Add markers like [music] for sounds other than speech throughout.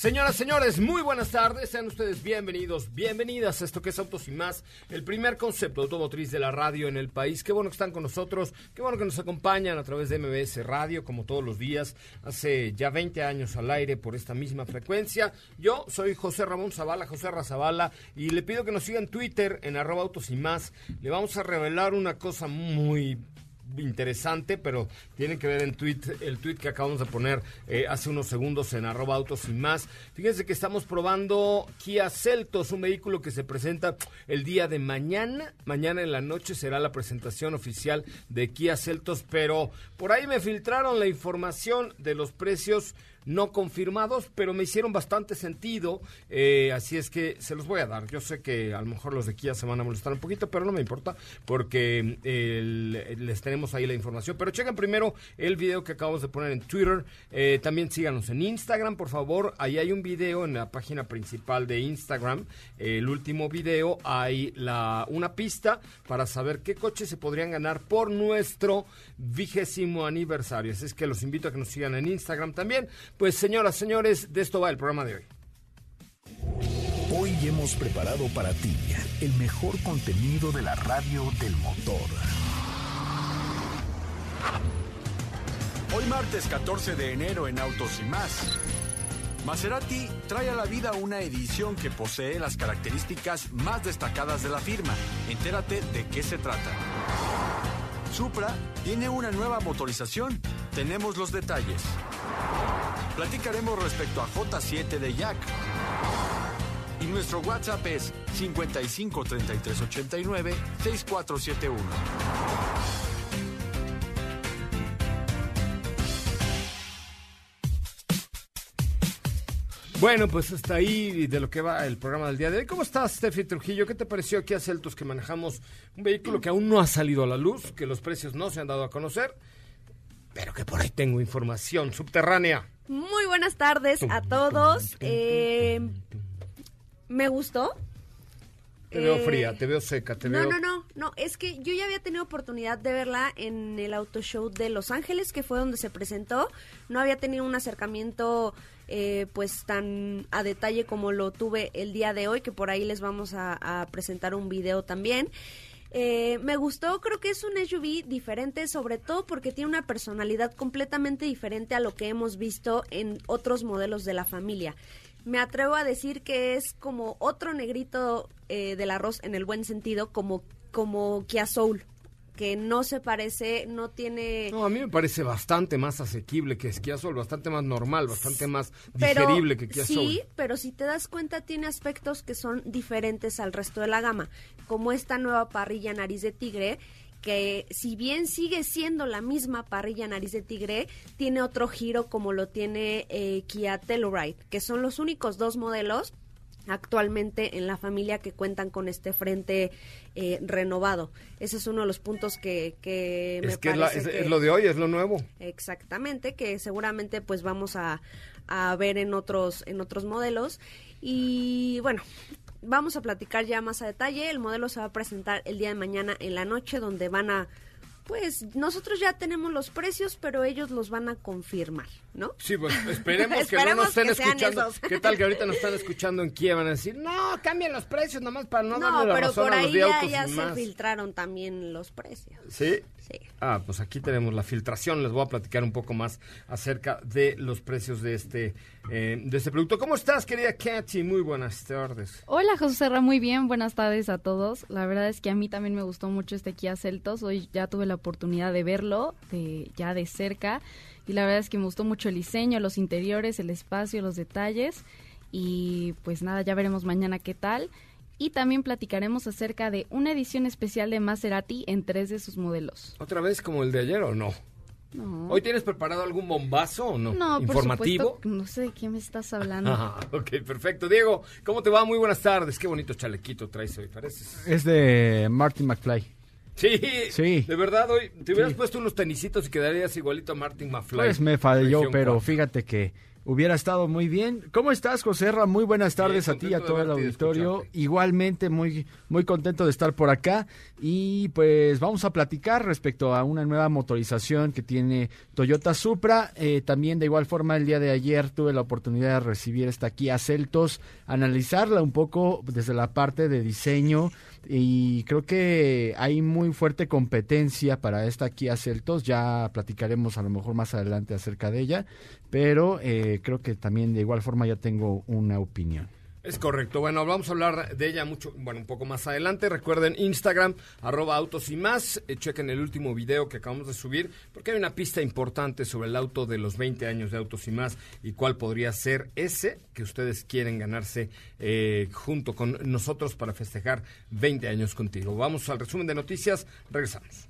Señoras, señores, muy buenas tardes. Sean ustedes bienvenidos, bienvenidas a esto que es Autos y Más, el primer concepto automotriz de la radio en el país. Qué bueno que están con nosotros, qué bueno que nos acompañan a través de MBS Radio, como todos los días, hace ya 20 años al aire por esta misma frecuencia. Yo soy José Ramón Zavala, José Razabala, y le pido que nos sigan en Twitter, en arroba Autos y Más. Le vamos a revelar una cosa muy interesante, pero tiene que ver en tweet, el tweet que acabamos de poner eh, hace unos segundos en arroba autos y más. Fíjense que estamos probando Kia Celtos, un vehículo que se presenta el día de mañana. Mañana en la noche será la presentación oficial de Kia Celtos, pero por ahí me filtraron la información de los precios no confirmados, pero me hicieron bastante sentido, eh, así es que se los voy a dar. Yo sé que a lo mejor los de Kia se van a molestar un poquito, pero no me importa, porque eh, les tenemos ahí la información. Pero chequen primero el video que acabamos de poner en Twitter, eh, también síganos en Instagram, por favor, ahí hay un video en la página principal de Instagram, el último video, hay la, una pista para saber qué coches se podrían ganar por nuestro vigésimo aniversario. Así es que los invito a que nos sigan en Instagram también. Pues señoras, señores, de esto va el programa de hoy. Hoy hemos preparado para ti el mejor contenido de la radio del motor. Hoy martes 14 de enero en Autos y más. Maserati trae a la vida una edición que posee las características más destacadas de la firma. Entérate de qué se trata. Supra tiene una nueva motorización. Tenemos los detalles. Platicaremos respecto a J7 de Jack. Y nuestro WhatsApp es 55 33 89 6471. Bueno, pues hasta ahí de lo que va el programa del día de hoy. ¿Cómo estás, Steffi Trujillo? ¿Qué te pareció aquí a Celtos que manejamos un vehículo que aún no ha salido a la luz, que los precios no se han dado a conocer, pero que por ahí tengo información subterránea? Muy buenas tardes a todos. Eh, me gustó. Te veo Eh, fría, te veo seca, te no, veo... no, no, no, es que yo ya había tenido oportunidad de verla en el auto show de Los Ángeles, que fue donde se presentó. No había tenido un acercamiento eh, pues tan a detalle como lo tuve el día de hoy, que por ahí les vamos a, a presentar un video también. Eh, me gustó, creo que es un SUV diferente, sobre todo porque tiene una personalidad completamente diferente a lo que hemos visto en otros modelos de la familia. Me atrevo a decir que es como otro negrito eh, del arroz en el buen sentido, como, como Kia Soul, que no se parece, no tiene... No, a mí me parece bastante más asequible que Kia Soul, bastante más normal, bastante más Pero, digerible que Kia sí, pero si te das cuenta tiene aspectos que son diferentes al resto de la gama, como esta nueva parrilla nariz de tigre, que si bien sigue siendo la misma parrilla nariz de tigre, tiene otro giro como lo tiene eh, Kia Telluride, que son los únicos dos modelos actualmente en la familia que cuentan con este frente eh, renovado. Ese es uno de los puntos que, que es que, es, lo de hoy, es lo nuevo. Exactamente, que seguramente pues vamos a, a ver en otros, en otros modelos. Y bueno, vamos a platicar ya más a detalle. El modelo se va a presentar el día de mañana en la noche, donde van a pues nosotros ya tenemos los precios, pero ellos los van a confirmar, ¿no? Sí, pues esperemos [laughs] que no nos estén escuchando. ¿Qué tal que ahorita nos están [laughs] escuchando en Kiev? Van a decir, no, cambien los precios nomás para no, darle la razón a los de autos ya, ya se filtraron también los precios. ¿Sí? Ah, pues aquí tenemos la filtración. Les voy a platicar un poco más acerca de los precios de este, eh, de este producto. ¿Cómo estás, querida Katy? Muy buenas tardes. Hola, José Serra. Muy bien. Buenas tardes a todos. La verdad es que a mí también me gustó mucho este Kia Celtos. Hoy ya tuve la oportunidad de verlo de, ya de cerca. Y la verdad es que me gustó mucho el diseño, los interiores, el espacio, los detalles. Y pues nada, ya veremos mañana qué tal y también platicaremos acerca de una edición especial de Maserati en tres de sus modelos. ¿Otra vez como el de ayer o no? No. ¿Hoy tienes preparado algún bombazo o no? No, ¿Informativo? Por no sé de qué me estás hablando. [laughs] Ah, ok, perfecto. Diego, ¿cómo te va? Muy buenas tardes. Qué bonito chalequito traes hoy, pareces. Es de Martin McFly. Sí, sí. De verdad, hoy te hubieras puesto unos tenisitos y quedarías igualito a Martin McFly. Pues me falló, pero fíjate que Hubiera estado muy bien. ¿Cómo estás, José Ra? Muy buenas tardes a ti y a todo el auditorio. Igualmente, muy, muy contento de estar por acá. Y pues vamos a platicar respecto a una nueva motorización que tiene Toyota Supra. Eh, también, de igual forma, el día de ayer tuve la oportunidad de recibir esta Kia Celtos, analizarla un poco desde la parte de diseño y creo que hay muy fuerte competencia para esta Kia Celtos, ya platicaremos a lo mejor más adelante acerca de ella, pero eh, creo que también de igual forma ya tengo una opinión. Es correcto. Bueno, vamos a hablar de ella mucho, bueno, un poco más adelante. Recuerden Instagram, arroba autos y más. Eh, chequen el último video que acabamos de subir, porque hay una pista importante sobre el auto de los 20 años de autos y más y cuál podría ser ese que ustedes quieren ganarse eh, junto con nosotros para festejar 20 años contigo. Vamos al resumen de noticias. Regresamos.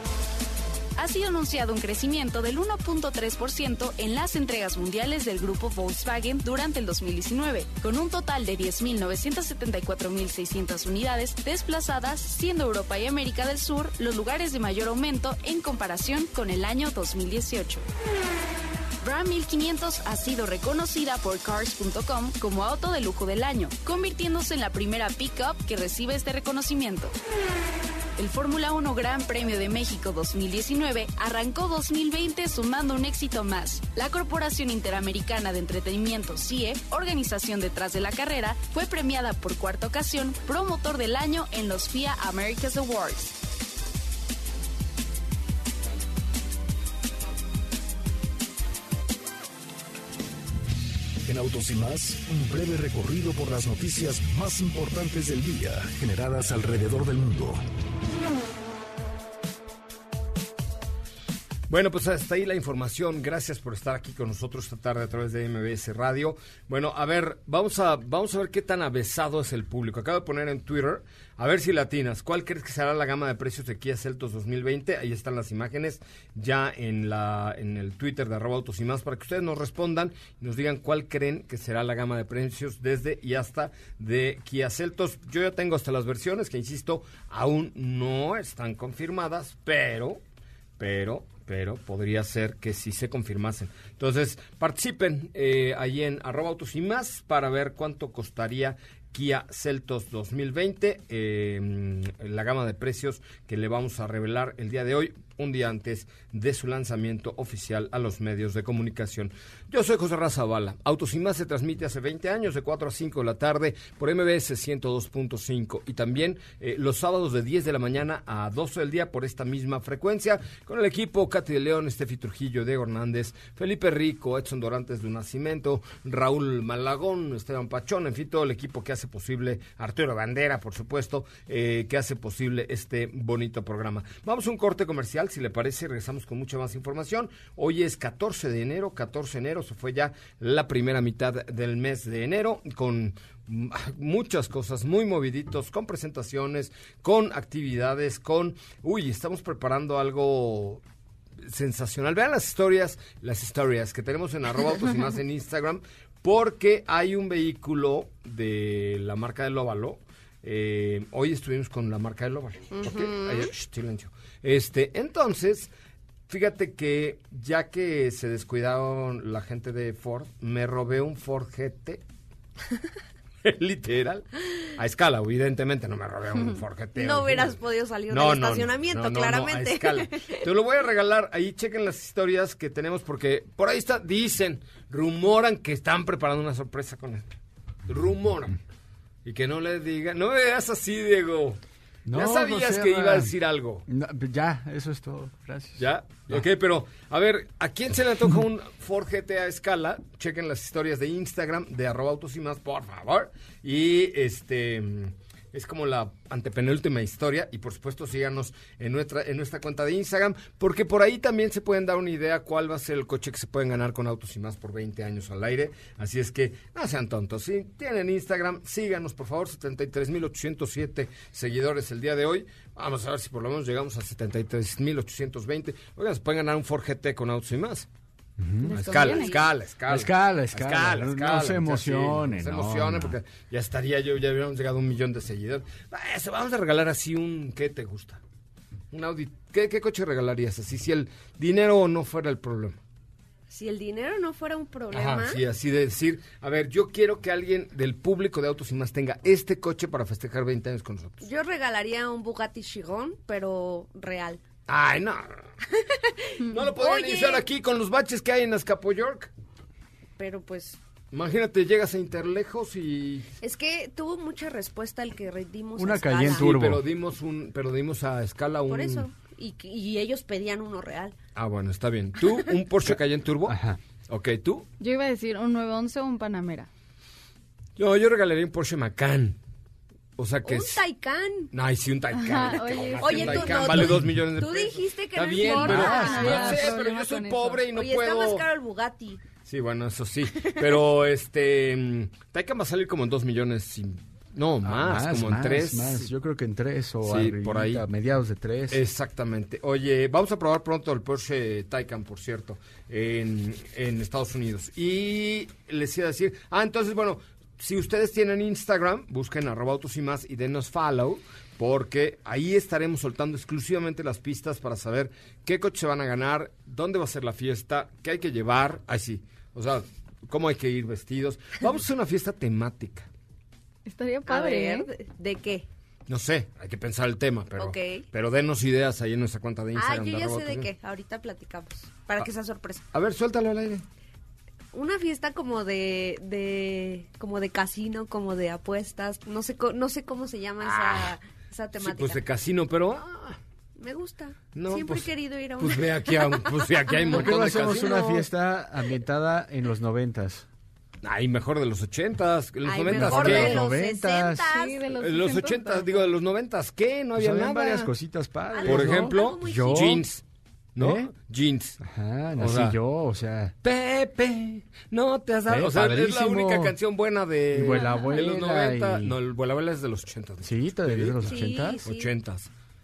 ha sido anunciado un crecimiento del 1.3% en las entregas mundiales del grupo Volkswagen durante el 2019, con un total de 10.974.600 unidades desplazadas, siendo Europa y América del Sur los lugares de mayor aumento en comparación con el año 2018. Ram 1500 ha sido reconocida por Cars.com como auto de lujo del año, convirtiéndose en la primera pickup que recibe este reconocimiento. El Fórmula 1 Gran Premio de México 2019 arrancó 2020 sumando un éxito más. La Corporación Interamericana de Entretenimiento CIE, organización detrás de la carrera, fue premiada por cuarta ocasión promotor del año en los FIA Americas Awards. En Autos y más, un breve recorrido por las noticias más importantes del día generadas alrededor del mundo. Bueno, pues hasta ahí la información. Gracias por estar aquí con nosotros esta tarde a través de MBS Radio. Bueno, a ver, vamos a, vamos a ver qué tan avesado es el público. Acabo de poner en Twitter, a ver si latinas. ¿Cuál crees que será la gama de precios de Kia Celtos 2020? Ahí están las imágenes ya en la en el Twitter de arroba autos y más para que ustedes nos respondan y nos digan cuál creen que será la gama de precios desde y hasta de Kia Celtos. Yo ya tengo hasta las versiones que, insisto, aún no están confirmadas, pero, pero pero podría ser que sí se confirmasen. Entonces, participen eh, ahí en arroba autos y más para ver cuánto costaría Kia Celtos 2020, eh, la gama de precios que le vamos a revelar el día de hoy un día antes de su lanzamiento oficial a los medios de comunicación. Yo soy José Razabala. Autos y más se transmite hace 20 años de 4 a 5 de la tarde por MBS 102.5 y también eh, los sábados de 10 de la mañana a 12 del día por esta misma frecuencia con el equipo Katy de León, Estefi Trujillo, Diego Hernández, Felipe Rico, Edson Dorantes de Nacimiento, Raúl Malagón, Esteban Pachón, en fin, todo el equipo que hace posible, Arturo Bandera, por supuesto, eh, que hace posible este bonito programa. Vamos a un corte comercial Si le parece, regresamos con mucha más información. Hoy es 14 de enero, 14 de enero, se fue ya la primera mitad del mes de enero con muchas cosas, muy moviditos, con presentaciones, con actividades, con... Uy, estamos preparando algo sensacional. Vean las historias, las historias que tenemos en arroba autos y más en Instagram, porque hay un vehículo de la marca del óvalo. Eh, hoy estuvimos con la marca del óvalo. silencio. Este, entonces, fíjate que ya que se descuidaron la gente de Ford, me robé un Ford GT. [laughs] literal. A escala, evidentemente, no me robé un [laughs] Ford GT. No hubieras podido salir del estacionamiento, claramente. a escala. [laughs] Te lo voy a regalar. Ahí chequen las historias que tenemos porque por ahí está, dicen, rumoran que están preparando una sorpresa con él. Rumoran. Y que no le digan, no me veas así, Diego. No, ya sabías que iba a decir algo. ya, eso es todo. Gracias. ¿Ya? Ok, pero a ver, ¿a quién se le toca un Ford GT a escala? Chequen las historias de Instagram de arroba autos y más, por favor. Y este es como la antepenúltima historia y por supuesto síganos en nuestra, en nuestra cuenta de Instagram porque por ahí también se pueden dar una idea cuál va a ser el coche que se pueden ganar con autos y más por 20 años al aire. Así es que no sean tontos. Si tienen Instagram, síganos por favor, 73.807 seguidores el día de hoy. Vamos a ver si por lo menos llegamos a 73.820. Oigan, se pueden ganar un Ford GT con autos y más. Escala, escala, escala, escala. Escala, No se emocione. no se emocione porque ya estaría yo, ya hubiéramos llegado a un millón de seguidores. vamos a regalar así un, ¿qué te gusta? Un Audi. ¿Qué, coche regalarías así si el dinero no fuera el problema? Si el dinero no fuera un problema. Ajá, sí, así de decir, a ver, yo quiero que alguien del público de Autos y Más tenga este coche para festejar 20 años con nosotros. Yo regalaría un Bugatti Chiron, pero real. Ay, no. No lo podrían iniciar aquí con los baches que hay en Azcapo York. Pero pues. Imagínate, llegas a Interlejos y. Es que tuvo mucha respuesta el que dimos Una calle en turbo. pero dimos un, pero dimos a escala un. Por eso. Y, y ellos pedían uno real. Ah, bueno, está bien. ¿Tú, un Porsche [laughs] Cayenne Turbo? Ajá. Ok, ¿tú? Yo iba a decir un 911 o un Panamera. Yo, yo regalaría un Porsche Macan. O sea que un Taycan. No, Ay, sí, un Taycan. oye, un Taycan vale dos millones de pesos. Tú dijiste que está no bien, pero, ah, yo sé, pero yo soy pobre y no oye, puedo. está más caro el Bugatti. Sí, bueno, eso sí. Pero este mm, Taycan va a salir como en dos millones y no, ah, más, como en tres. Más. Yo creo que en tres o sí, por ahí. A mediados de tres. Exactamente. Oye, vamos a probar pronto el Porsche Taycan, por cierto, en, en Estados Unidos. Y les iba a decir, ah, entonces, bueno, si ustedes tienen Instagram, busquen arroba autos y más y denos follow, porque ahí estaremos soltando exclusivamente las pistas para saber qué coche van a ganar, dónde va a ser la fiesta, qué hay que llevar, así, o sea, cómo hay que ir vestidos. Vamos a hacer una fiesta temática. Estaría padre. ¿eh? ¿de qué? No sé, hay que pensar el tema, pero, pero denos ideas ahí en nuestra cuenta de Instagram. Ah, yo ya sé de qué, ahorita platicamos, para que sea sorpresa. A ver, suéltalo al aire una fiesta como de, de como de casino, como de apuestas, no sé no sé cómo se llama esa, ah, esa temática. pues de casino, pero ah, me gusta. Siempre pues, he querido ir a pues una. Pues ve aquí, a, pues ve aquí hay un montón hacemos una fiesta ambientada en los noventas? Ay, mejor de los ochentas, los noventas, mejor ¿qué? de los noventas. Sí, de los, los ochentas, digo, de los noventas, ¿qué? No había nada. varias cositas padres. Por ejemplo, jeans. ¿No? ¿Eh? Jeans. Ajá, nací yo, o sea. Pepe, no te has dado. O sea, es la única canción buena de, y Vuela, de los 90. No, el Vuela Abuela es de los 80. Sí, todavía es de los 80. Sí, 80.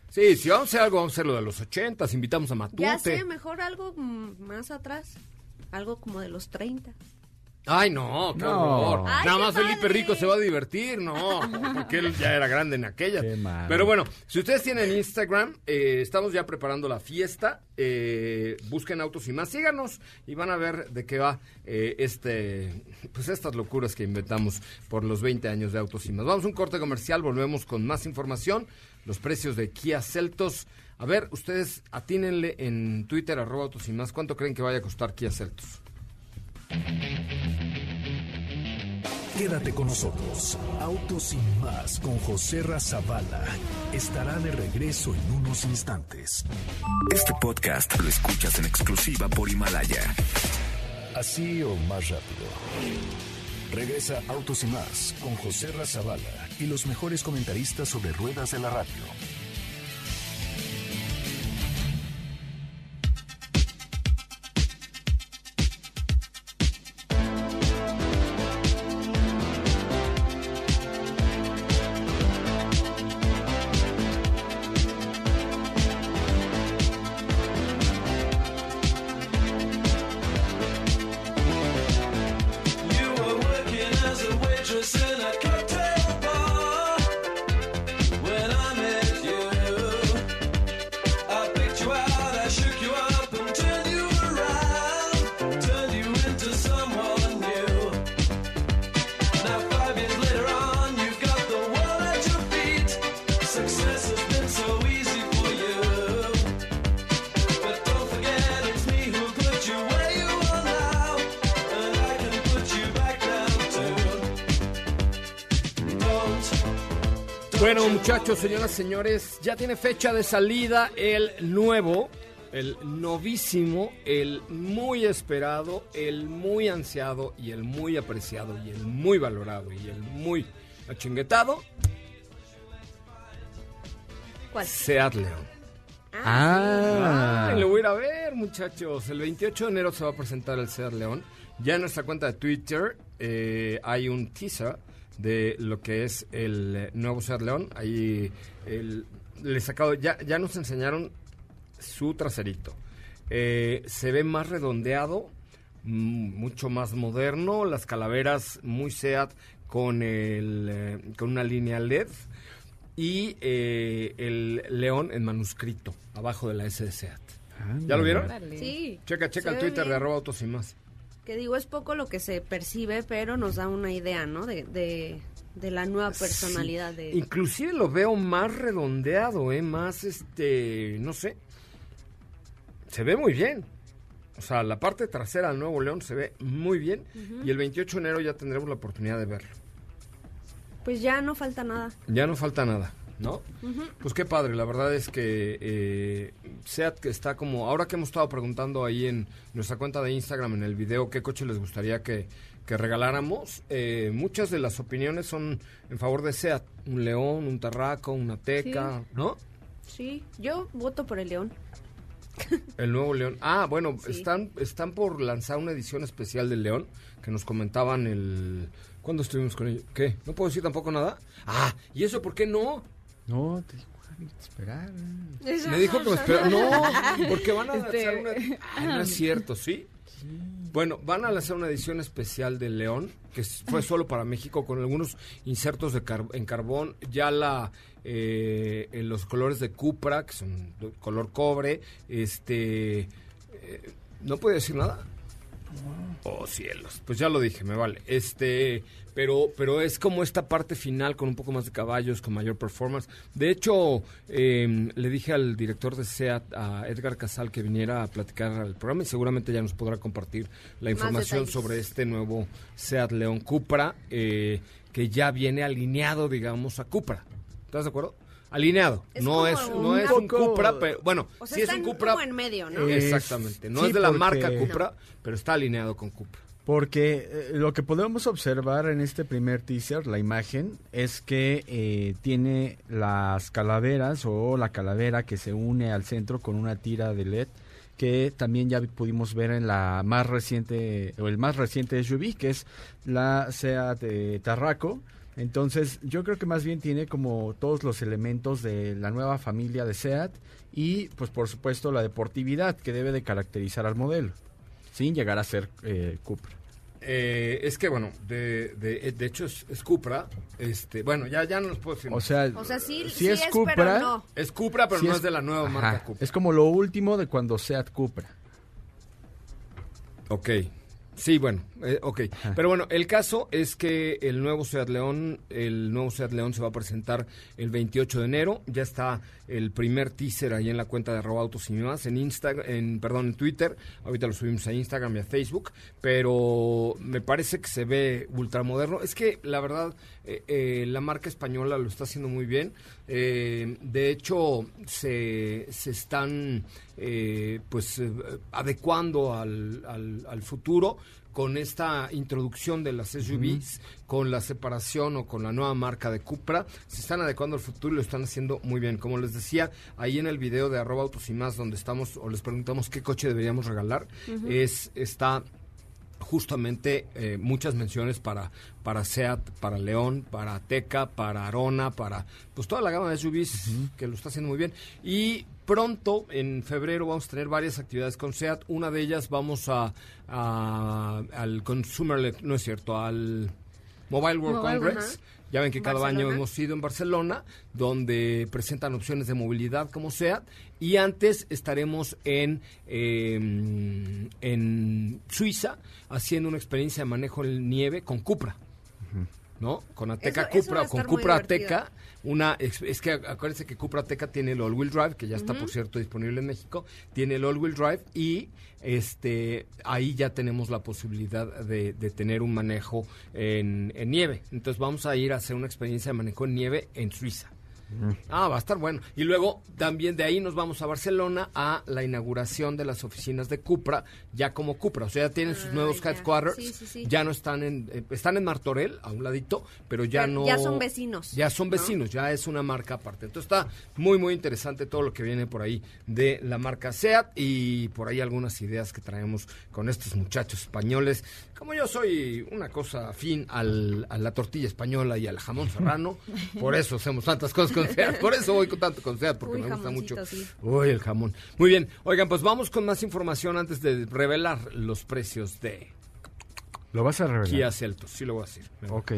Sí, si vamos a hacer algo, vamos a hacerlo de los 80. Invitamos a Matute. Ya sé, mejor algo más atrás. Algo como de los 30. Ay, no, qué horror. Nada más Felipe Rico se va a divertir, no, porque él ya era grande en aquella. Pero bueno, si ustedes tienen Instagram, eh, estamos ya preparando la fiesta. Eh, busquen autos y más, síganos y van a ver de qué va eh, este, pues estas locuras que inventamos por los 20 años de autos y más. Vamos a un corte comercial, volvemos con más información, los precios de Kia Celtos. A ver, ustedes atínenle en Twitter, arroba autos y más, ¿cuánto creen que vaya a costar Kia Celtos? Quédate con nosotros. Autos sin más con José Razabala estará de regreso en unos instantes. Este podcast lo escuchas en exclusiva por Himalaya. Así o más rápido. Regresa Autos y más con José Razabala y los mejores comentaristas sobre ruedas de la radio Señoras, señores, ya tiene fecha de salida el nuevo, el novísimo, el muy esperado, el muy ansiado y el muy apreciado y el muy valorado y el muy achinguetado. ¿Cuál? Seat León. Ah. Ay, lo voy a ir a ver, muchachos. El 28 de enero se va a presentar el Seat León. Ya en nuestra cuenta de Twitter eh, hay un teaser de lo que es el eh, nuevo Seat León. Ahí el- les sacado, ya, ya nos enseñaron su traserito. Eh, se ve más redondeado, mucho más moderno, las calaveras muy Seat con, el, eh, con una línea LED y eh, el león en manuscrito abajo de la S de Seat. ¿Ya lo vieron? Sí. Checa, checa el Twitter de arroba autos y más. Que digo, es poco lo que se percibe, pero nos da una idea, ¿no? De, de, de la nueva personalidad de... Inclusive lo veo más redondeado, ¿eh? Más, este, no sé. Se ve muy bien. O sea, la parte trasera del Nuevo León se ve muy bien. Y el 28 de enero ya tendremos la oportunidad de verlo. Pues ya no falta nada. Ya no falta nada, ¿no? Pues qué padre, la verdad es que eh, SEAT que está como, ahora que hemos estado preguntando ahí en nuestra cuenta de Instagram, en el video, qué coche les gustaría que, que regaláramos, eh, muchas de las opiniones son en favor de SEAT, un León, un Tarraco, una Teca, ¿no? Sí, yo voto por el león. [laughs] El nuevo León. Ah, bueno, Sí. están, están por lanzar una edición especial del León, que nos comentaban el... ¿Cuándo estuvimos con ellos? ¿Qué? ¿No puedo decir tampoco nada? Ah, ¿y eso por qué no? No, te digo, que esperar. Me dijo que me espera. No, porque van a Este- lanzar una. Ay, no es cierto, ¿sí? Bueno, van a lanzar una edición especial del León, que fue solo para México, con algunos insertos de car- en carbón. Ya la eh, en los colores de Cupra, que son de color cobre. Este. eh, ¿No puede decir nada? Oh, cielos. Pues ya lo dije, me vale. Este, pero, pero es como esta parte final con un poco más de caballos, con mayor performance. De hecho, eh, le dije al director de SEAT, a Edgar Casal, que viniera a platicar al programa y seguramente ya nos podrá compartir la información sobre este nuevo SEAT León Cupra, eh, que ya viene alineado, digamos, a Cupra. ¿Estás de acuerdo? Alineado. Es no es, no un es un Cupra, pero bueno, O sea, sí es un Cupra. como en medio, ¿no? Eh, Exactamente. No sí, es de la porque- marca Cupra, pero está alineado con Cupra. Porque eh, lo que podemos observar en este primer teaser, la imagen, es que eh, tiene las calaveras o la calavera que se une al centro con una tira de LED que también ya pudimos ver en la más reciente o el más reciente SUV que es la Seat eh, Tarraco. Entonces yo creo que más bien tiene como todos los elementos de la nueva familia de Seat y pues por supuesto la deportividad que debe de caracterizar al modelo sin llegar a ser eh, Cupra. Eh, es que bueno, de, de, de hecho es, es Cupra. Este, bueno, ya, ya no los puedo decir. O sea, O sea, sí, es es, Cupra, pero no. es Cupra, pero sí no es- es de la nueva ajá, marca Cupra. Es como lo último de cuando Seat Cupra. Ok. Sí, bueno, eh, ok. Pero bueno, el caso es que el nuevo Seat León, el nuevo Seat León se va a presentar el 28 de enero. Ya está el primer teaser ahí en la cuenta de arroba autos y más, en Instagram, en, perdón, en Twitter. Ahorita lo subimos a Instagram y a Facebook. Pero me parece que se ve ultramoderno. Es que la verdad, eh, eh, la marca española lo está haciendo muy bien. Eh, de hecho, se, se están eh, pues eh, adecuando al, al, al futuro con esta introducción de las SUVs, con la separación o con la nueva marca de Cupra, se están adecuando al futuro y lo están haciendo muy bien. Como les decía, ahí en el video de arroba autos y más, donde estamos o les preguntamos qué coche deberíamos regalar, es está justamente eh, muchas menciones para para Seat, para León, para Teca, para Arona, para pues toda la gama de SUVs que lo está haciendo muy bien. Y pronto en febrero vamos a tener varias actividades con Seat, una de ellas vamos a, a- al Consumer no es cierto, al Mobile World Mobile, Congress. Ya ven que cada año hemos ido en Barcelona, donde presentan opciones de movilidad como SEAT. Y antes estaremos en, eh, en Suiza haciendo una experiencia de manejo en nieve con Cupra. ¿No? Con Ateca Eso- Cupra o con Cupra. Ateca. Una, es que acuérdense que Cupra Ateca tiene el all-wheel drive, que ya está, por cierto, disponible en México. Tiene el all-wheel drive y este ahí ya tenemos la posibilidad de, de tener un manejo en, en nieve. Entonces vamos a ir a hacer una experiencia de manejo en nieve en Suiza. Ah, va a estar bueno. Y luego también de ahí nos vamos a Barcelona a la inauguración de las oficinas de Cupra, ya como Cupra. O sea, ya tienen sus Ah, nuevos ya. headquarters. Sí, sí, sí. Ya no están en, eh, están en Martorell, a un ladito, pero ya Pero no. ya son vecinos, Ya son ¿no? vecinos, ya es una marca aparte. Entonces está muy, muy interesante todo lo que viene por ahí de la marca SEAT y por ahí algunas ideas que traemos con estos muchachos españoles. Como yo soy una cosa afín al- a la tortilla española y al jamón serrano, [laughs] por eso hacemos tantas cosas con SEAT, por eso voy con tanto con SEAT, porque Uy, me gusta mucho. sí. Uy, el jamón. Muy bien, oigan, pues vamos con más información antes de revelar los precios de ¿Lo vas a revelar? Kia Celtos. Sí lo voy a decir. Ok.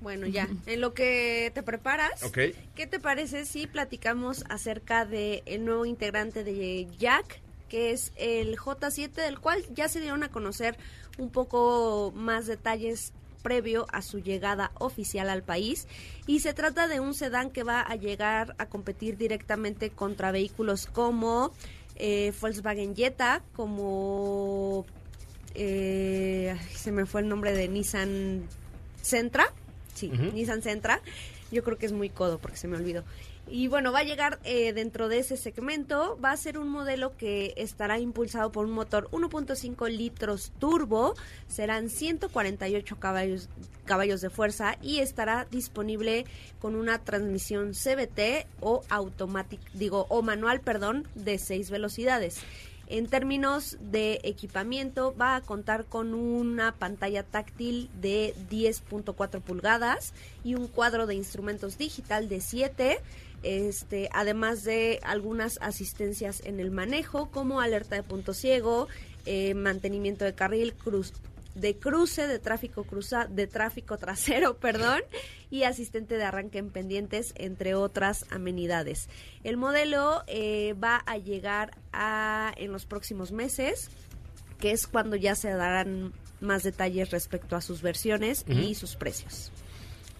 Bueno, ya, en lo que te preparas, Ok. ¿qué te parece si platicamos acerca del el nuevo integrante de Jack, que es el J7, del cual ya se dieron a conocer un poco más detalles previo a su llegada oficial al país y se trata de un sedán que va a llegar a competir directamente contra vehículos como eh, Volkswagen Jetta, como eh, se me fue el nombre de Nissan Sentra, sí. Nissan Sentra, yo creo que es muy codo porque se me olvidó. Y bueno, va a llegar eh, dentro de ese segmento, va a ser un modelo que estará impulsado por un motor 1.5 litros turbo, serán 148 caballos, caballos de fuerza y estará disponible con una transmisión CVT o automatic, digo, o manual, perdón, de 6 velocidades. En términos de equipamiento, va a contar con una pantalla táctil de 10.4 pulgadas y un cuadro de instrumentos digital de 7. Este, además de algunas asistencias en el manejo, como alerta de punto ciego, eh, mantenimiento de carril, cruz, de cruce, de tráfico cruza, de tráfico trasero, [laughs] perdón, y asistente de arranque en pendientes, entre otras amenidades. El modelo eh, va a llegar a en los próximos meses, que es cuando ya se darán más detalles respecto a sus versiones y sus precios.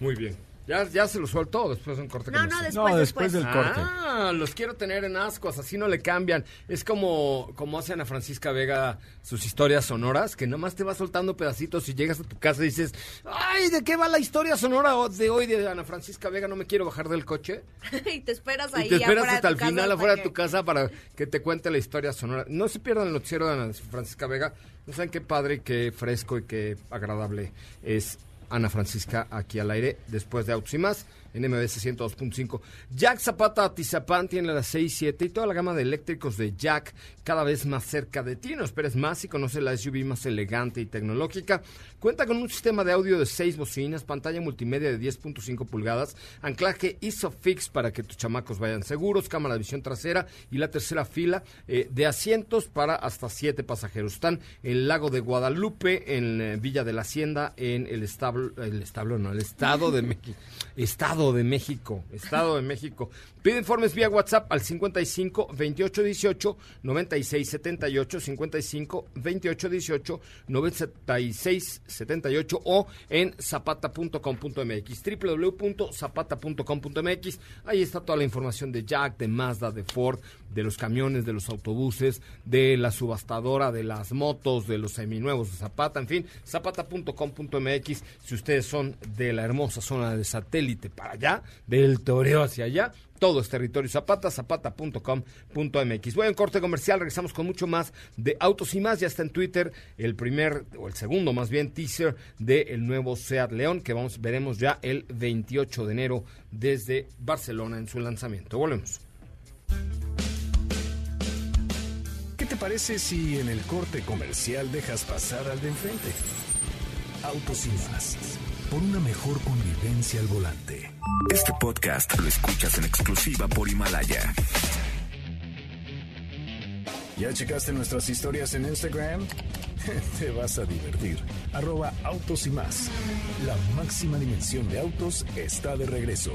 Muy bien. Ya, ya se lo suelto después de un corte No, después, No, después después. del corte. Ah, los quiero tener en ascuas, así no le cambian. Es como, como hace Ana Francisca Vega sus historias sonoras, que nomás te va soltando pedacitos y llegas a tu casa y dices, ay, ¿de qué va la historia sonora de hoy de Ana Francisca Vega? No me quiero bajar del coche. [laughs] y te esperas ahí Y te esperas hasta el final hasta afuera de tu casa para que te cuente la historia sonora. No se pierdan el noticiero de Ana Francisca Vega. No saben qué padre, qué fresco y qué agradable es Ana Francisca aquí al aire después de Autos y más en MBS 102.5. Jack Zapata Atizapán tiene las 6, 7 y toda la gama de eléctricos de Jack cada vez más cerca de ti. No esperes más y conoce la SUV más elegante y tecnológica. Cuenta con un sistema de audio de 6 bocinas, pantalla multimedia de 10.5 pulgadas, anclaje ISOFIX para que tus chamacos vayan seguros, cámara de visión trasera y la tercera fila eh, de asientos para hasta 7 pasajeros. Están en lago de Guadalupe, en eh, Villa de la Hacienda, en el establo, el establo no, el Estado de [laughs] México. Estado de México, Estado de México. Pide informes vía WhatsApp al 55 28 18 96 78 55 28 18 96 78 o en zapata.com.mx www.zapata.com.mx ahí está toda la información de Jack, de Mazda, de Ford, de los camiones, de los autobuses, de la subastadora, de las motos, de los seminuevos de Zapata, en fin, zapata.com.mx si ustedes son de la hermosa zona de satélite para allá, del Toreo hacia allá, todo es territorio Zapata, zapata.com.mx. Voy a corte comercial, regresamos con mucho más de Autos y más. Ya está en Twitter el primer, o el segundo más bien, teaser del nuevo Seat León, que vamos, veremos ya el 28 de enero desde Barcelona en su lanzamiento. Volvemos. ¿Qué te parece si en el corte comercial dejas pasar al de enfrente? Autos y más. Por una mejor convivencia al volante. Este podcast lo escuchas en exclusiva por Himalaya. ¿Ya checaste nuestras historias en Instagram? [laughs] Te vas a divertir. Arroba autos y más. La máxima dimensión de autos está de regreso.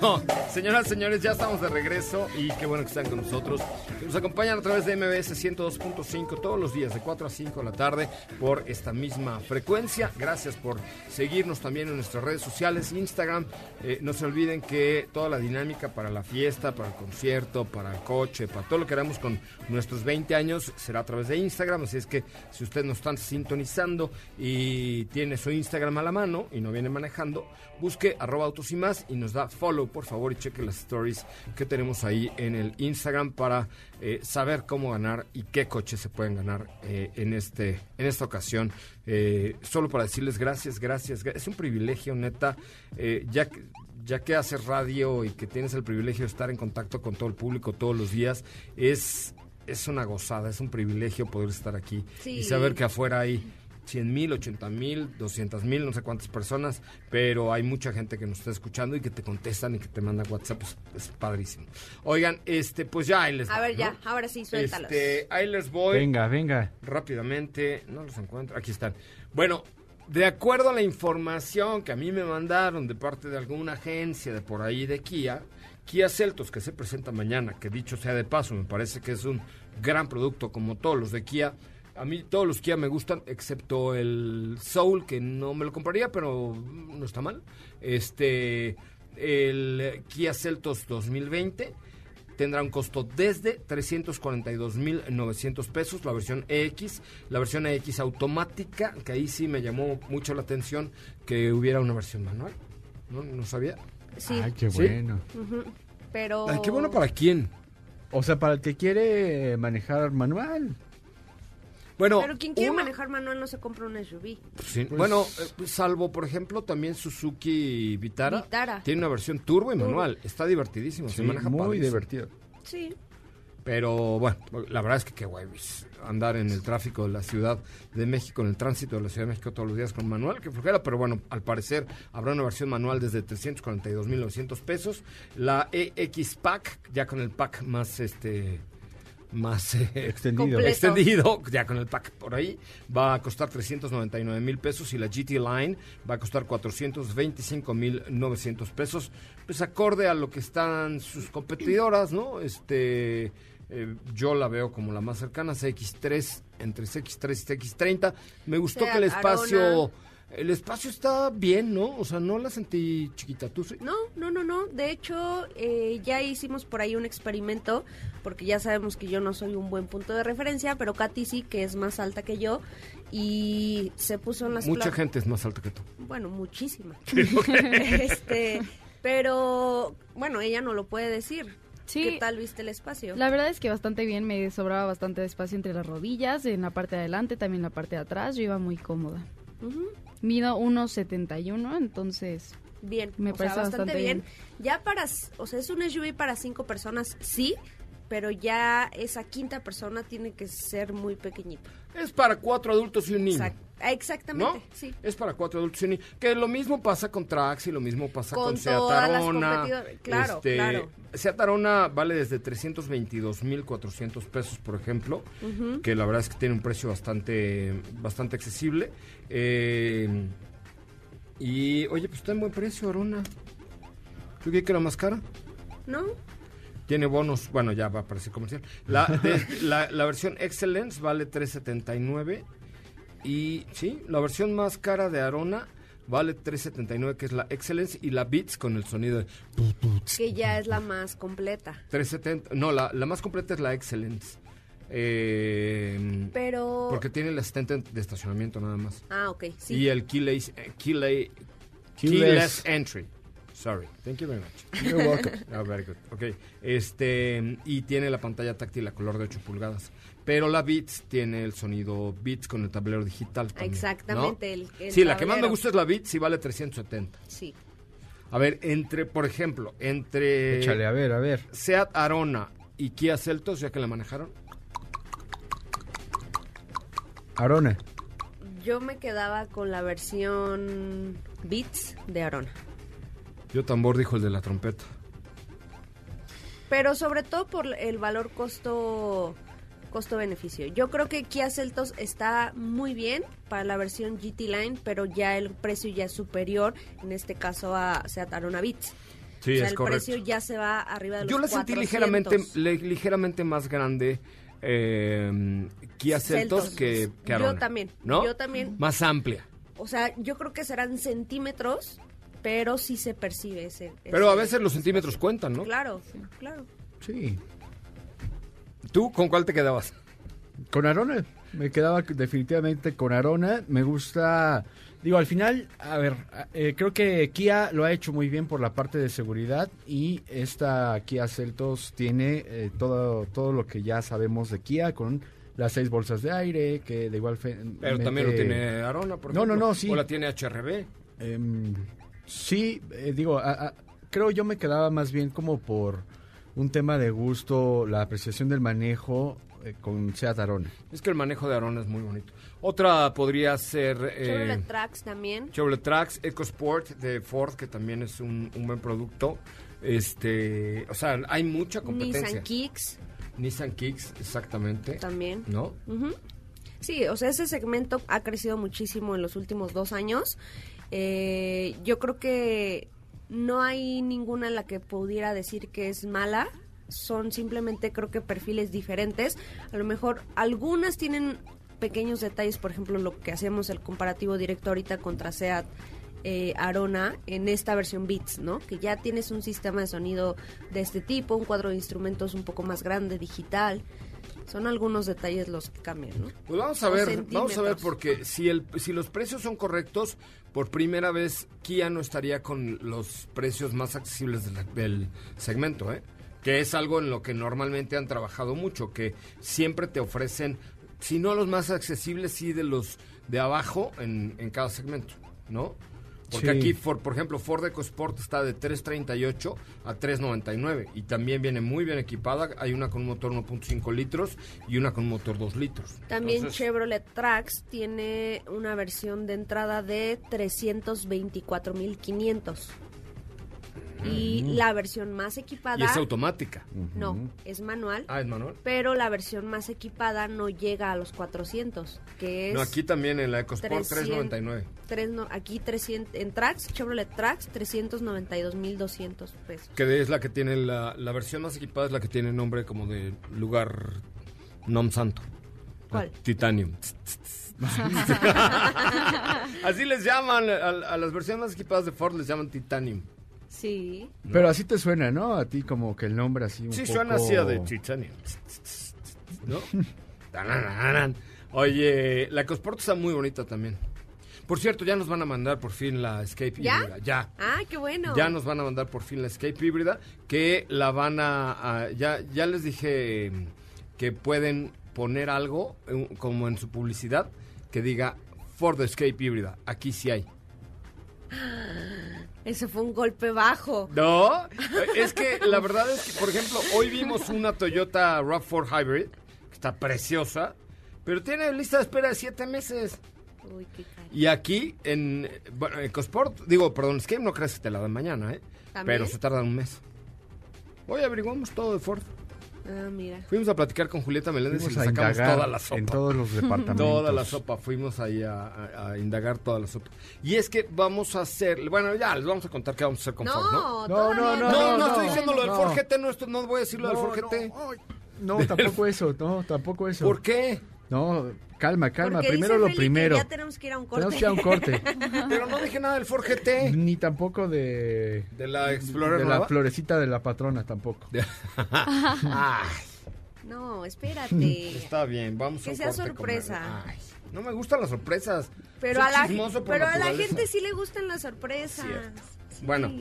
Bueno, señoras señores, ya estamos de regreso y qué bueno que están con nosotros. Nos acompañan a través de MBS 102.5 todos los días de 4 a 5 de la tarde por esta misma frecuencia. Gracias por seguirnos también en nuestras redes sociales, Instagram. Eh, no se olviden que toda la dinámica para la fiesta, para el concierto, para el coche, para todo lo que haremos con nuestros 20 años será a través de Instagram. Así es que si ustedes nos están sintonizando y tiene su Instagram a la mano y no viene manejando, busque arroba autos y más y nos da follow, por favor, cheque las stories que tenemos ahí en el Instagram para eh, saber cómo ganar y qué coches se pueden ganar eh, en, este, en esta ocasión. Eh, solo para decirles gracias, gracias. Es un privilegio, neta, ya que ya que haces radio y que tienes el privilegio de estar en contacto con todo el público todos los días, es, es una gozada, es un privilegio poder estar aquí y saber que afuera hay 100 mil, 80 mil, 200 mil, no sé cuántas personas, pero hay mucha gente que nos está escuchando y que te contestan y que te mandan WhatsApp, pues, es padrísimo. Oigan, este, pues ya ahí les A ver, ya, ahora sí, suéltalos. Este, ahí les voy. Venga, venga. Rápidamente, no los encuentro, aquí están. Bueno, de acuerdo a la información que a mí me mandaron de parte de alguna agencia de por ahí de Kia, Kia Celtos, que se presenta mañana, que dicho sea de paso, me parece que es un gran producto como todos los de Kia, a mí todos los Kia me gustan, excepto el Soul, que no me lo compraría, pero no está mal. Este, el Kia Celtos 2020 tendrá un costo desde 342.900 pesos, la versión EX, la versión EX automática, que ahí sí me llamó mucho la atención que hubiera una versión manual. ¿No, no sabía? Sí. Ay, qué bueno. Pero... Ay, qué bueno para quién. O sea, para el que quiere manejar manual. Bueno, Pero quien quiere manejar manual no se compra un SUV. Sí, bueno, eh, salvo por ejemplo también Suzuki Vitara, Vitara. tiene una versión turbo y manual, está divertidísimo, se maneja muy padrísimo. divertido. Sí. Pero bueno, la verdad es que qué guay pues, andar en el tráfico de la Ciudad de México, en el tránsito de la Ciudad de México todos los días con manual, que flojera, pero bueno, al parecer habrá una versión manual desde 342.900 pesos. La EX Pack, ya con el pack más este más eh, Extendido. Extendido, ya con el pack por ahí, va a costar 399 mil pesos y la GT Line va a costar 425 mil 900 pesos, pues acorde a lo que están sus competidoras, ¿no? Este, eh, yo la veo como la más cercana, CX3, entre CX3 y CX30. Me gustó que el espacio... Arona. El espacio está bien, ¿no? O sea, no la sentí chiquita. ¿Tú sí? No, no, no, no. De hecho, eh, ya hicimos por ahí un experimento, porque ya sabemos que yo no soy un buen punto de referencia, pero Katy sí, que es más alta que yo, y se puso en las Mucha gente es más alta que tú. Bueno, muchísima. [laughs] este, pero, bueno, ella no lo puede decir. Sí. ¿Qué tal viste el espacio? La verdad es que bastante bien, me sobraba bastante espacio entre las rodillas, en la parte de adelante, también en la parte de atrás, yo iba muy cómoda. Ujú. Mido 1.71, entonces Bien, Me o sea, parece bastante bastante bien. bien. Ya para, o sea, es un SUV para cinco personas, sí, pero ya esa quinta persona tiene que ser muy pequeñito. Es para cuatro adultos y un niño. Exact- ah, exactamente, ¿No? sí. Es para cuatro adultos y un niño. Que lo mismo pasa con Trax y lo mismo pasa con, Con Seat todas las Arona. competidoras. Claro, claro. Seat Arona vale desde 322.400 pesos, por ejemplo, que la verdad es que tiene un precio bastante, bastante accesible. Eh, y, oye, pues está en buen precio, Arona. ¿Tú creí que era más cara? ¿No? Tiene bonos, bueno, ya va a aparecer comercial. La, de- [laughs] la, la versión Excellence vale 379 y sí, la versión más cara de Arona vale 379 que es la Excellence y la Beats con el sonido de Que ya es la más completa. 370. No, la, la más completa es la Excellence. Eh, Pero... porque tiene el asistente de estacionamiento nada más. Ah, ok, sí. Y el keyless, eh, keyless, Keyless. keyless entry. Sorry. Thank you very much. You're welcome. [laughs] Ah, very good. Ok. Este, y tiene la pantalla táctil a color de 8 pulgadas. Pero la Beats tiene el sonido Beats con el tablero digital. también, ¿no? Exactamente, el- el sí, la que más me tablero. gusta es la Beats y vale 370. Sí. A ver, entre, por ejemplo, entre Échale, a ver, a ver. Seat Arona y Kia Celtos, ya que la manejaron. Arona. Yo me quedaba con la versión Beats de Arona. Yo tambor dijo el de la trompeta. Pero sobre todo por el valor costo costo beneficio. Yo creo que Kia Celtos está muy bien para la versión GT Line, pero ya el precio ya es superior, en este caso a Seat Arona Beats. Sí, o sea, es el correcto. precio ya se va arriba de los Yo la sentí 400. ligeramente, le- ligeramente más grande eh, Kia Celtos, Celtos. que, que Yo Arona, también, ¿no? yo también. Más amplia. O sea, yo creo que serán centímetros, pero sí se percibe ese. Pero a veces los centímetros cuentan, ¿no? Claro, claro. Sí. ¿Tú con cuál te quedabas? Con Arona. Me quedaba definitivamente con Arona. Me gusta. Digo, al final, a ver, eh, creo que Kia lo ha hecho muy bien por la parte de seguridad y esta Kia Celtos tiene eh, todo, todo lo que ya sabemos de Kia con las seis bolsas de aire, que de igual fe- Pero también lo tiene Arona, por No, ejemplo. no, no, sí. O la tiene HRB. Em, sí, eh, digo, a- a- creo yo me quedaba más bien como por un tema de gusto, la apreciación del manejo eh, con Seat Arona. Es que el manejo de Arona es muy bonito. Otra podría ser eh, Chevrolet Trax también. Chevrolet Trax, EcoSport de Ford, que también es un, un buen producto. Este, o sea, hay mucha competencia. Nissan Kicks Nissan Kicks, exactamente. también. ¿No? Sí, o sea, ese segmento ha crecido muchísimo en los últimos dos años. Eh, yo creo que no hay ninguna en la que pudiera decir que es mala. Son simplemente, creo que perfiles diferentes. A lo mejor algunas tienen pequeños detalles, por ejemplo, lo que hacemos el comparativo directo ahorita contra SEAT eh, Arona en esta versión Beats, ¿no? Que ya tienes un sistema de sonido de este tipo, un cuadro de instrumentos un poco más grande, digital. Son algunos detalles los que cambian, ¿no? Pues vamos a ver, vamos a ver porque si el si los precios son correctos, por primera vez Kia no estaría con los precios más accesibles de la- del segmento, ¿eh? Que es algo en lo que normalmente han trabajado mucho, que siempre te ofrecen, si no los más accesibles, sí de los de abajo en, en cada segmento, ¿no? Porque Sí. aquí, for- por ejemplo, Ford EcoSport está de 338 a 399 y también viene muy bien equipada. Hay una con un motor 1.5 litros y una con un motor 2 litros. También Entonces, Chevrolet Trax tiene una versión de entrada de 324.500. Y la versión más equipada... Y es automática. No, es manual. Ah, es manual. Pero la versión más equipada no llega a los 400, que es... No, aquí también en la EcoSport 300, 399. tres no- aquí 300, en Trax, Chevrolet Trax, 392.200 pesos. Que es la que tiene la, la versión más equipada, es la que tiene nombre como de lugar nom santo. ¿Cuál? Titanium. [laughs] Así les llaman, a, a las versiones más equipadas de Ford les llaman Titanium. Sí. Pero así te suena, ¿no? A ti como que el nombre así un Sí, poco... suena así a de Titanium. ¿No? Oye, la EcoSport está muy bonita también. Por cierto, ya nos van a mandar por fin la Escape ¿Ya? híbrida. Ya. Ah, qué bueno. Ya nos van a mandar por fin la Escape híbrida, que la van a... a- ya, ya les dije que pueden poner algo, eh, como en su publicidad, que diga Ford Escape híbrida. Aquí sí hay. Ese fue un golpe bajo. No, es que la verdad es que, por ejemplo, hoy vimos una Toyota RAV4 Hybrid, que está preciosa, pero tiene lista de espera de siete meses. Uy, qué caro. Y aquí, en bueno, EcoSport, digo, perdón, Escape no crees que te la dan mañana, ¿eh? ¿También? Pero se tardan un mes. Hoy averiguamos todo de Ford. Ah, mira. Fuimos a platicar con Julieta Meléndez Fuimos y le sacamos indagar toda la sopa. en todos los departamentos. Toda la sopa, fuimos ahí a, a- a indagar toda la sopa. Y es que vamos a hacer, bueno, ya les vamos a contar qué vamos a hacer con Ford, ¿no? No, No, no, No, no, no, estoy no, diciendo lo del no. Ford GT, no, esto, no voy a decir lo del Ford GT. No, tampoco eso, no, tampoco eso. ¿Por qué? No, calma, calma. Porque Primero dice lo Feli que primero. Ya tenemos que ir a un corte. Tenemos que ir a un corte. [laughs] Pero no dije nada del Ford GT. Ni tampoco de... De la Explorer de nueva. la florecita de la patrona tampoco. [laughs] Ay, No, espérate. está bien, vamos a Que un sea corte sorpresa. Ay, no me gustan las sorpresas. pero Soy a la, pero a la gente sí le gustan las sorpresas. Sí. Bueno,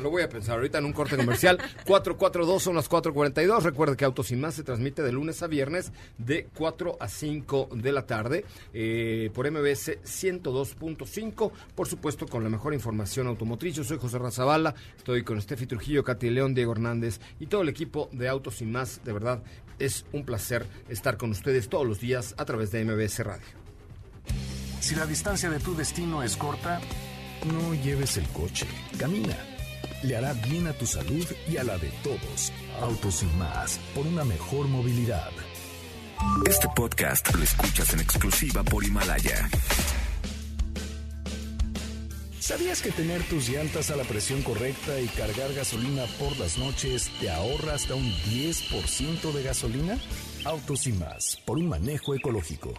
lo voy a pensar ahorita en un corte comercial. [laughs] 442 son las 4.42. Recuerde que Autos y Más se transmite de lunes a viernes de 4 a 5 de la tarde eh, por MBS 102.5. Por supuesto, con la mejor información automotriz. Yo soy José Razabala. Estoy con Steffi Trujillo, Katy León, Diego Hernández y todo el equipo de Autos y Más. De verdad, es un placer estar con ustedes todos los días a través de MBS Radio. Si la distancia de tu destino es corta, no lleves el coche, camina. Le hará bien a tu salud y a la de todos. Autos y más, por una mejor movilidad. Este podcast lo escuchas en exclusiva por Himalaya. ¿Sabías que tener tus llantas a la presión correcta y cargar gasolina por las noches te ahorra hasta un 10% de gasolina? Autos y más, por un manejo ecológico.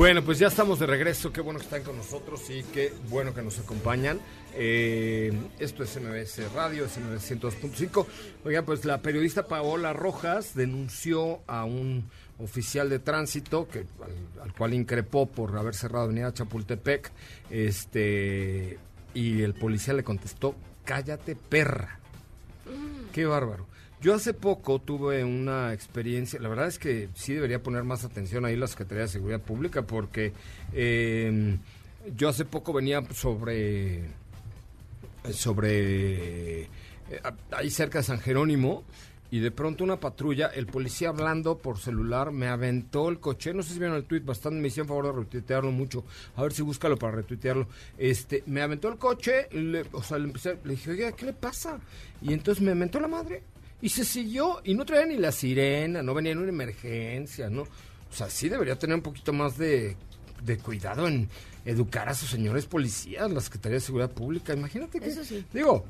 Bueno, pues ya estamos de regreso. Qué bueno que están con nosotros y qué bueno que nos acompañan. Eh, esto es MBS Radio, es MBS 102.5. Oigan, pues la periodista Paola Rojas denunció a un oficial de tránsito que al, cual increpó por haber cerrado Avenida Chapultepec. Este y el policía le contestó: "Cállate, perra." Mm. Qué bárbaro. Yo hace poco tuve una experiencia, la verdad es que sí debería poner más atención ahí la Secretaría de Seguridad Pública porque em, yo hace poco venía sobre, sobre, eh, ahí cerca de San Jerónimo y de pronto una patrulla, el policía hablando por celular, me aventó el coche. No sé si vieron el tweet, bastante me hicieron favor de retuitearlo mucho. A ver si búscalo para retuitearlo. Este, me aventó el coche, le, o sea, le, empecé, le dije, oye, ¿qué le pasa? Y entonces me aventó la madre. Y se siguió y no traía ni la sirena, no venía en una emergencia, ¿no? O sea, sí debería tener un poquito más de, cuidado en educar a sus señores policías, la Secretaría de Seguridad Pública. Imagínate que... Eso sí. Digo,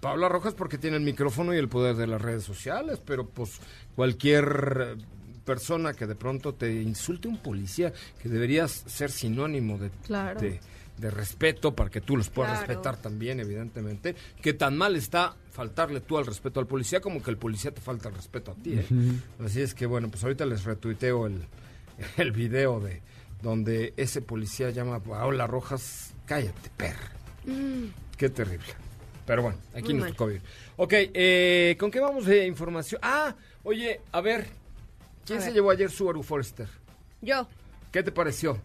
Paula Rojas porque tiene el micrófono y el poder de las redes sociales, pero pues cualquier persona que de pronto te insulte un policía, que deberías ser sinónimo de, claro. de, de respeto para que tú los puedas respetar también, evidentemente. Que tan mal está faltarle tú al respeto al policía como que el policía te falta el respeto a ti. ¿eh? Así es que, bueno, pues ahorita les retuiteo el, el video de donde ese policía llama a Paola Rojas, cállate, perra. Mm. Qué terrible. Pero bueno, aquí nos tocó vivir. Ok, eh, ¿con qué vamos de información? Ah, oye, a ver, ¿quién se llevó ayer Subaru Forester? Yo. ¿Qué te pareció?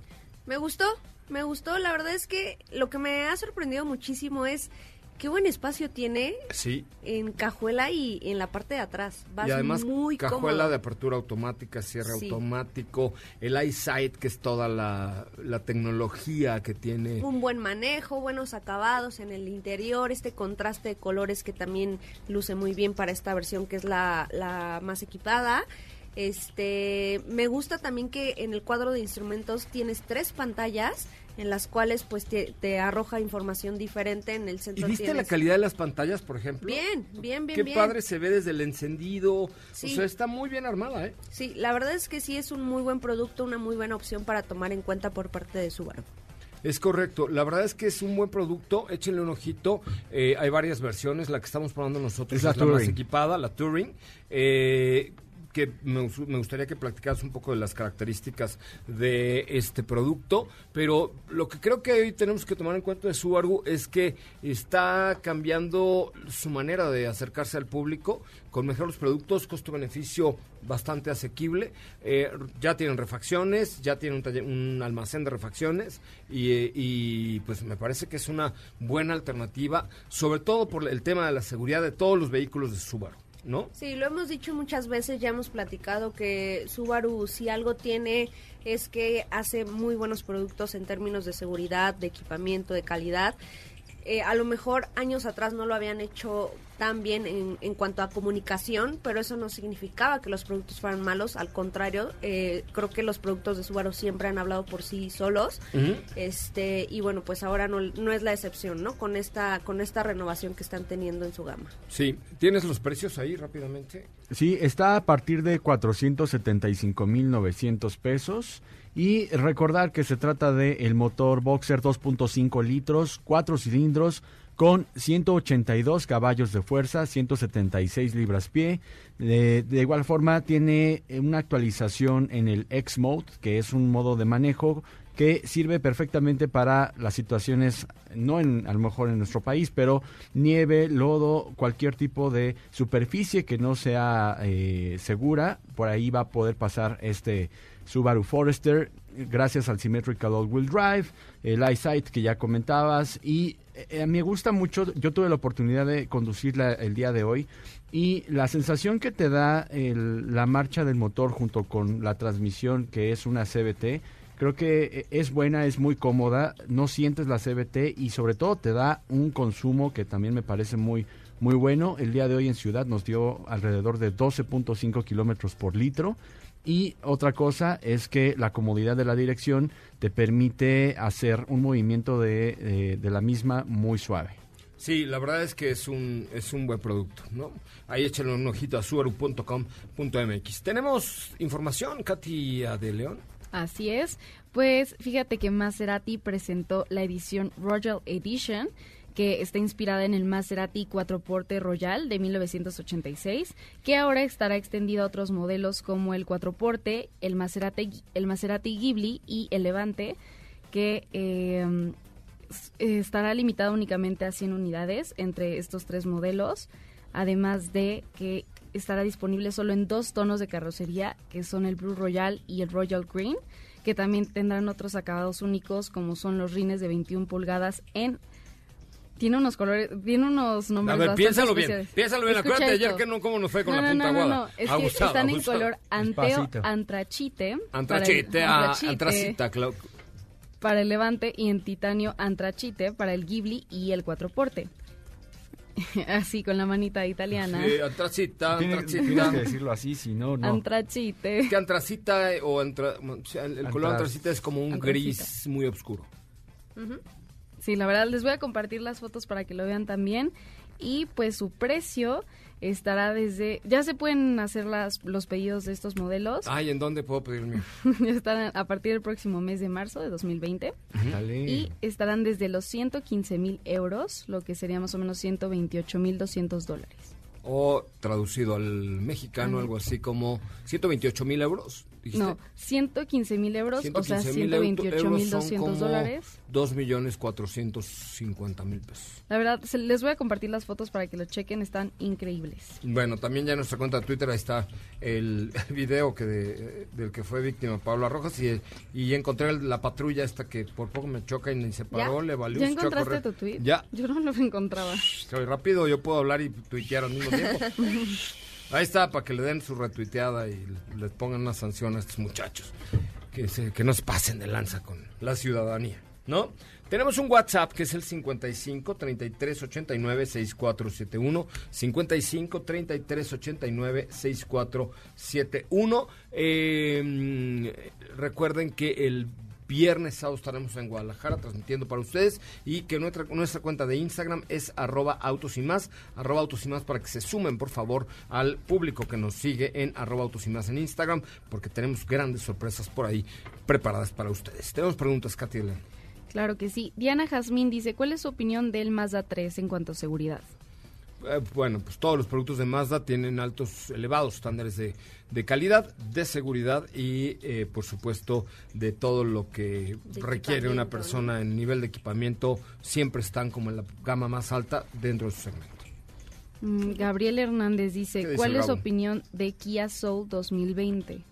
Me gustó, me gustó. La verdad es que lo que me ha sorprendido muchísimo es qué buen espacio tiene sí. en cajuela y en la parte de atrás. y además, cajuela de apertura automática, cierre automático, el EyeSight, que es toda la, tecnología que tiene. Un buen manejo, buenos acabados en el interior, este contraste de colores que también luce muy bien para esta versión que es la, la más equipada. Este, me gusta también que en el cuadro de instrumentos tienes tres pantallas en las cuales pues te, arroja información diferente en el centro. ¿Y viste la calidad de las pantallas, por ejemplo? Bien, bien, bien. Qué bien. padre se ve desde el encendido. O sea, está muy bien armada, ¿eh? Sí, la verdad es que sí es un muy buen producto, una muy buena opción para tomar en cuenta por parte de Subaru. Es correcto, la verdad es que es un buen producto, échenle un ojito, eh, hay varias versiones, la que estamos probando nosotros es, la, más equipada, la Touring, eh, que me, gustaría que platicaras un poco de las características de este producto, pero lo que creo que hoy tenemos que tomar en cuenta de Subaru es que está cambiando su manera de acercarse al público con mejores productos, costo-beneficio bastante asequible. Eh, ya tienen refacciones, ya tienen un, almacén de refacciones y, y, pues me parece que es una buena alternativa, sobre todo por el tema de la seguridad de todos los vehículos de Subaru. ¿No? Sí, lo hemos dicho muchas veces, ya hemos platicado que Subaru si algo tiene es que hace muy buenos productos en términos de seguridad, de equipamiento, de calidad. Eh, a lo mejor años atrás no lo habían hecho tan bien en, en, cuanto a comunicación, pero eso no significaba que los productos fueran malos, al contrario, eh, creo que los productos de Subaru siempre han hablado por sí solos, este y bueno, pues ahora no, no es la excepción, ¿no? Con esta con esta renovación que están teniendo en su gama. Sí, ¿tienes los precios ahí rápidamente? Sí, está a partir de 475.900 pesos. Y recordar que se trata de el motor Boxer 2.5 litros, 4 cilindros, con 182 caballos de fuerza, 176 libras pie. De, de, igual forma tiene una actualización en el X-Mode, que es un modo de manejo que sirve perfectamente para las situaciones, no en, a lo mejor en nuestro país, pero nieve, lodo, cualquier tipo de superficie que no sea eh, segura, por ahí va a poder pasar este Subaru Forester gracias al Symmetrical All-Wheel Drive, el EyeSight que ya comentabas y eh, me gusta mucho, yo tuve la oportunidad de conducirla el día de hoy y la sensación que te da el, la marcha del motor junto con la transmisión que es una CBT, creo que eh, es buena, es muy cómoda, no sientes la CBT y sobre todo te da un consumo que también me parece muy muy bueno. El día de hoy en Ciudad nos dio alrededor de 12.5 kilómetros por litro. Y otra cosa es que la comodidad de la dirección te permite hacer un movimiento de, eh, de la misma muy suave. Sí, la verdad es que es un, es un buen producto, ¿no? Ahí échale un ojito a subaru.com.mx. ¿Tenemos información, Katia de León? Así es. Pues fíjate que Maserati presentó la edición Royal Edition que está inspirada en el Maserati Cuatro Porte Royal de 1986, que ahora estará extendido a otros modelos como el Cuatro Porte, el Maserati, el Maserati Ghibli y el Levante, que eh, estará limitado únicamente a 100 unidades entre estos tres modelos, además de que estará disponible solo en dos tonos de carrocería, que son el Blue Royal y el Royal Green, que también tendrán otros acabados únicos como son los rines de 21 pulgadas en tiene unos colores, tiene unos nombres. A ver, piénsalo bien, piénsalo bien. Escucha Acuérdate ayer que no, cómo nos fue con no, la punta no, aguada. No, no, es que están en color anteo, antrachite. Antrachite, el, ah, antrachite antracita, claro. Para el levante y en titanio antrachite para el Ghibli y el cuatro porte. [laughs] así, con la manita italiana. Sí, antracita, Tienes, antracita. tienes que decirlo así, si no, no. Antrachite. Es que antracita eh, o antra, o sea, el, el color antracita es como un Antracita. gris muy oscuro. Sí, la verdad, les voy a compartir las fotos para que lo vean también. Y pues su precio estará desde... Ya se pueden hacer las, los pedidos de estos modelos. Ay, ¿en dónde puedo pedir mío? [laughs] Estarán a partir del próximo mes de marzo de 2020. Dale. Y estarán desde los 115 mil euros, lo que sería más o menos 128 mil 200 dólares. O traducido al mexicano, algo así como 128 mil euros. ¿Dijiste? No, 115 mil euros, o sea, 115,000 euros 128 mil son 200 como dólares. 2 millones 450 mil pesos. La verdad, se- les voy a compartir las fotos para que lo chequen, están increíbles. Bueno, también ya en nuestra cuenta de Twitter ahí está el [laughs] video que de- del que fue víctima Pablo Rojas y, y encontré la patrulla esta que por poco me choca y ni se paró, le valió ¿Ya un encontraste tu tweet? Ya, Yo no lo encontraba. soy rápido, yo puedo hablar y tuitear al mismo tiempo. [laughs] Ahí está, para que le den su retuiteada y les pongan una sanción a estos muchachos. Que, se- que no se pasen de lanza con la ciudadanía, ¿no? Tenemos un WhatsApp que es el 55 33 89 6471. 55 33 89 6471. Eh, recuerden que el viernes sábado estaremos en Guadalajara transmitiendo para ustedes y que nuestra, nuestra cuenta de Instagram es arroba autos y más, arroba autos y más para que se sumen por favor al público que nos sigue en arroba autos y más en Instagram porque tenemos grandes sorpresas por ahí preparadas para ustedes. Tenemos preguntas, Katy. Claro que sí. Diana Jazmín dice, ¿cuál es su opinión del Mazda 3 en cuanto a seguridad? Eh, bueno, pues todos los productos de Mazda tienen altos, elevados estándares de, de calidad, de seguridad y, eh, por supuesto, de todo lo que De requiere una persona en nivel de equipamiento. Siempre están como en la gama más alta dentro de su segmento. Mm, Gabriel Hernández ¿Qué dice, dice ¿cuál es su opinión de Kia Soul 2020?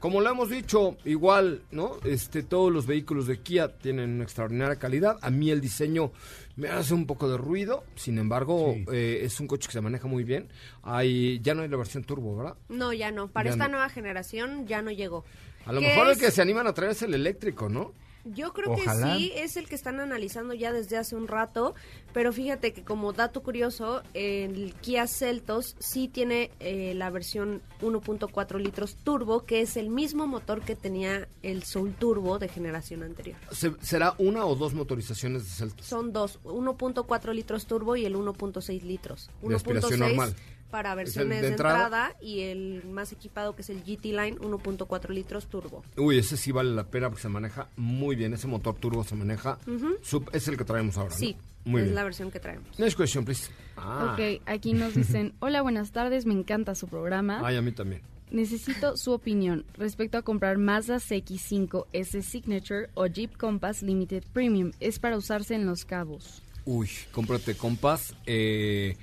Como lo hemos dicho, igual, ¿no? Este, todos los vehículos de Kia tienen una extraordinaria calidad. A mí el diseño me hace un poco de ruido. Sin embargo, Sí. eh, es un coche que se maneja muy bien. Hay, ya no hay la versión turbo, ¿verdad? No, ya no. Para Ya esta no. nueva generación ya no llegó. A lo ¿Qué mejor el es? que se animan a traer es el eléctrico, ¿no? Yo creo Ojalá. que sí, es el que están analizando ya desde hace un rato, pero fíjate que como dato curioso, el Kia Celtos sí tiene eh, la versión 1.4 litros turbo, que es el mismo motor que tenía el Soul Turbo de generación anterior. Se- ¿Será una o dos motorizaciones de Celtos? Son dos, 1.4 litros turbo y el 1.6 litros. De aspiración normal. Para ¿Es el versiones de de, entrada? entrada? y el más equipado que es el GT Line 1.4 litros turbo. Uy, ese sí vale la pena porque se maneja muy bien. Ese motor turbo se maneja. sup- es el que traemos ahora. ¿no? Sí, Muy es bien. la versión que traemos. Next question, please. Ah. Ok, aquí nos dicen, [laughs] hola, buenas tardes, me encanta su programa. Ay, a mí también. Necesito su opinión respecto a comprar Mazda CX-5 S Signature o Jeep Compass Limited Premium. Es para usarse en Los Cabos. Uy, cómprate Compass. eh,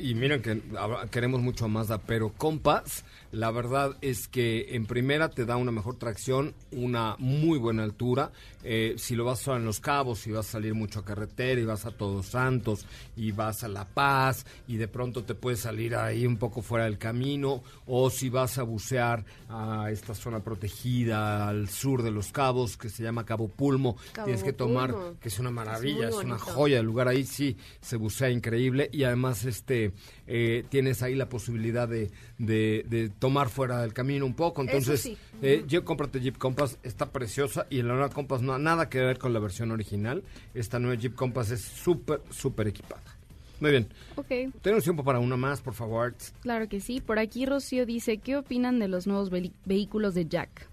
y miren que queremos mucho a Mazda, pero Compass, la verdad es que en primera te da una mejor tracción, una muy buena altura. eh, si lo vas a en Los Cabos, si vas a salir mucho a carretera y vas a Todos Santos y vas a La Paz y de pronto te puedes salir ahí un poco fuera del camino, o si vas a bucear a esta zona protegida al sur de Los Cabos que se llama Cabo Pulmo, Cabo tienes que tomar, Pulmo. que es una maravilla, es una joya el lugar ahí sí se bucea increíble y además este eh, tienes ahí la posibilidad de, de- de tomar fuera del camino un poco. Entonces sí. eh, yo cómprate Jeep Compass está preciosa. Y la nueva Compass no nada que ver con la versión original. Esta nueva Jeep Compass es súper súper equipada. Muy bien. Ok, tenemos tiempo para una más por favor. Claro que sí. Por aquí Rocío dice, ¿qué opinan de los nuevos vehículos de Jack?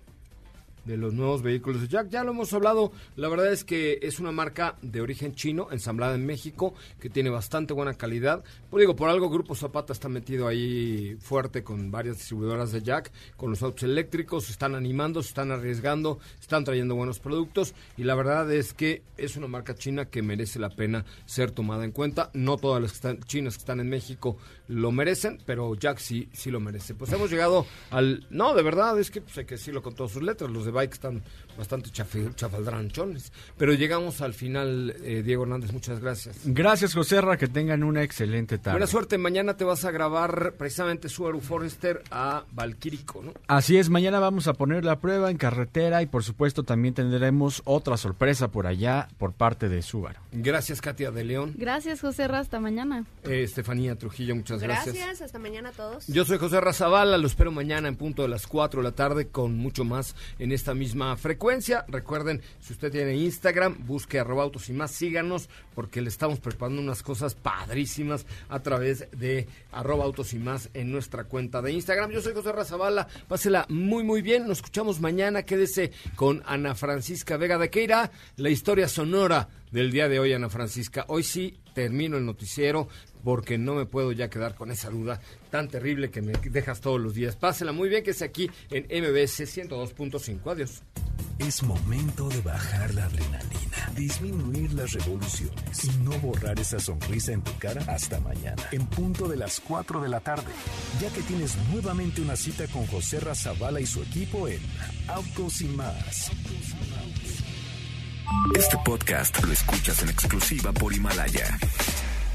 De los nuevos vehículos de Jack. Ya lo hemos hablado, la verdad es que es una marca de origen chino, ensamblada en México, que tiene bastante buena calidad. Pues digo, por algo Grupo Zapata está metido ahí fuerte con varias distribuidoras de Jack, con los autos eléctricos, se están animando, se están arriesgando, están trayendo buenos productos y la verdad es que es una marca china que merece la pena ser tomada en cuenta. No todas las que están, chinas que están en México lo merecen, pero Jack sí, sí lo merece. Pues hemos llegado al... No, de verdad, es que pues, hay que decirlo con todas sus letras. Los de Bike están bastante chafaldranchones. Pero llegamos al final, eh, Diego Hernández, muchas gracias. Gracias, Joserra, que tengan una excelente tarde. Buena suerte, mañana te vas a grabar precisamente Subaru Forester a Valquírico, ¿no? Así es, mañana vamos a poner la prueba en carretera y por supuesto también tendremos otra sorpresa por allá por parte de Subaru. Gracias, Katia de León. Gracias, José Ra, hasta mañana. Eh, Estefanía Trujillo, muchas gracias. Gracias, hasta mañana a todos. Yo soy José Razabala, lo espero mañana en punto de las 4 de la tarde con mucho más en esta misma frecuencia. Recuerden, si usted tiene Instagram, busque arroba autos y más, síganos porque le estamos preparando unas cosas padrísimas a través de arroba autos y más en nuestra cuenta de Instagram. Yo soy José Razabala, pásela muy muy bien, nos escuchamos mañana, quédese con Ana Francisca Vega de Queira, la historia sonora del día de hoy, Ana Francisca. Hoy sí termino el noticiero porque no me puedo ya quedar con esa duda tan terrible que me dejas todos los días. Pásela muy bien que es aquí en MBS 102.5. Adiós. Es momento de bajar la adrenalina, disminuir las revoluciones y no borrar esa sonrisa en tu cara hasta mañana, en punto de las 4 de la tarde, ya que tienes nuevamente una cita con José Razabala y su equipo en Autos y más. Este podcast lo escuchas en exclusiva por Himalaya.